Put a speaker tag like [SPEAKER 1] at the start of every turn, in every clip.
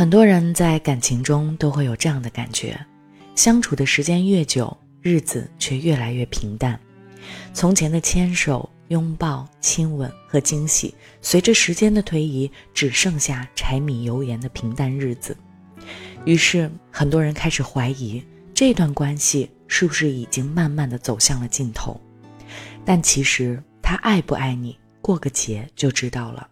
[SPEAKER 1] 很多人在感情中都会有这样的感觉：相处的时间越久，日子却越来越平淡。从前的牵手、拥抱、亲吻和惊喜，随着时间的推移，只剩下柴米油盐的平淡日子。于是，很多人开始怀疑这段关系是不是已经慢慢的走向了尽头。但其实，他爱不爱你，过个节就知道了。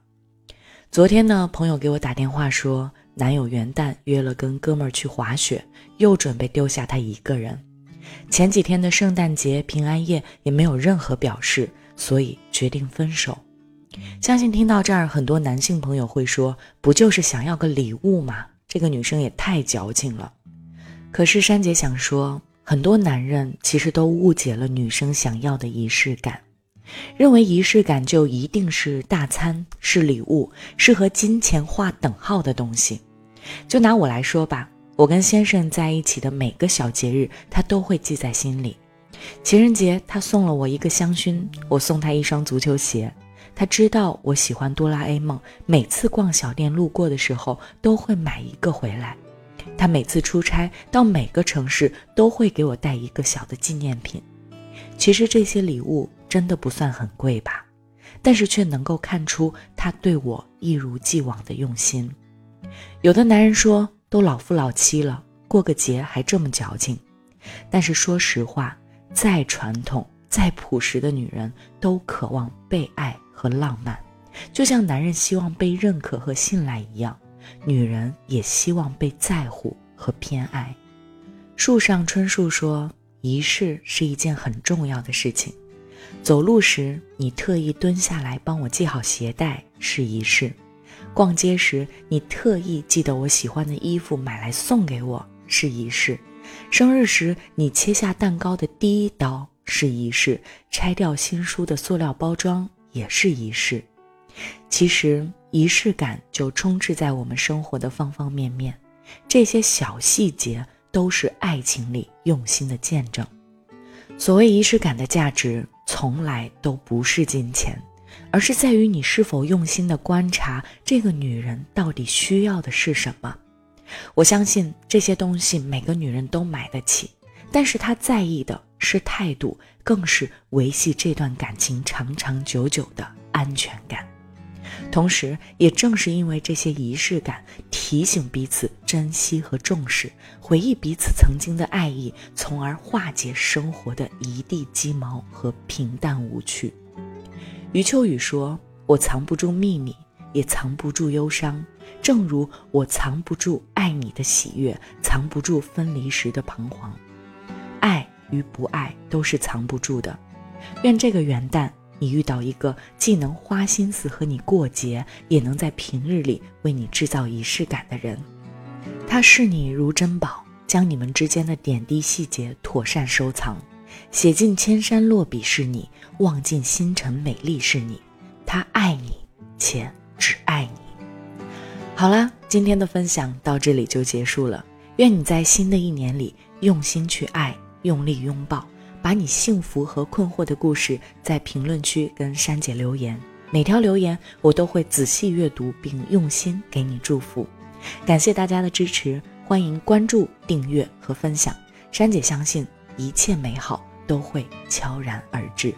[SPEAKER 1] 昨天呢，朋友给我打电话说，男友元旦约了跟哥们儿去滑雪，又准备丢下他一个人。前几天的圣诞节、平安夜也没有任何表示，所以决定分手。相信听到这儿，很多男性朋友会说：“不就是想要个礼物吗？”这个女生也太矫情了。可是珊姐想说，很多男人其实都误解了女生想要的仪式感，认为仪式感就一定是大餐、是礼物、是和金钱划等号的东西。就拿我来说吧，我跟先生在一起的每个小节日，他都会记在心里。情人节，他送了我一个香薰，我送他一双足球鞋。他知道我喜欢哆啦 A 梦，每次逛小店路过的时候都会买一个回来。他每次出差到每个城市都会给我带一个小的纪念品。其实这些礼物真的不算很贵吧，但是却能够看出他对我一如既往的用心。有的男人说都老夫老妻了，过个节还这么矫情。但是说实话，再传统、再朴实的女人都渴望被爱。和浪漫，就像男人希望被认可和信赖一样，女人也希望被在乎和偏爱。树上春树说：“仪式是一件很重要的事情。走路时，你特意蹲下来帮我系好鞋带是仪式；逛街时，你特意记得我喜欢的衣服买来送给我是仪式；生日时，你切下蛋糕的第一刀是仪式；拆掉新书的塑料包装。”也是仪式，其实仪式感就充斥在我们生活的方方面面，这些小细节都是爱情里用心的见证。所谓仪式感的价值，从来都不是金钱，而是在于你是否用心的观察这个女人到底需要的是什么。我相信这些东西每个女人都买得起。但是她在意的是态度，更是维系这段感情长长久久的安全感。同时，也正是因为这些仪式感，提醒彼此珍惜和重视，回忆彼此曾经的爱意，从而化解生活的一地鸡毛和平淡无趣。余秋雨说：“我藏不住秘密，也藏不住忧伤，正如我藏不住爱你的喜悦，藏不住分离时的彷徨。”爱与不爱都是藏不住的。愿这个元旦，你遇到一个既能花心思和你过节，也能在平日里为你制造仪式感的人。他视你如珍宝，将你们之间的点滴细节妥善收藏，写尽千山落笔是你，望尽星辰美丽是你。他爱你，且只爱你。好啦，今天的分享到这里就结束了。愿你在新的一年里用心去爱。用力拥抱，把你幸福和困惑的故事在评论区跟珊姐留言，每条留言我都会仔细阅读并用心给你祝福。感谢大家的支持，欢迎关注、订阅和分享。珊姐相信一切美好都会悄然而至。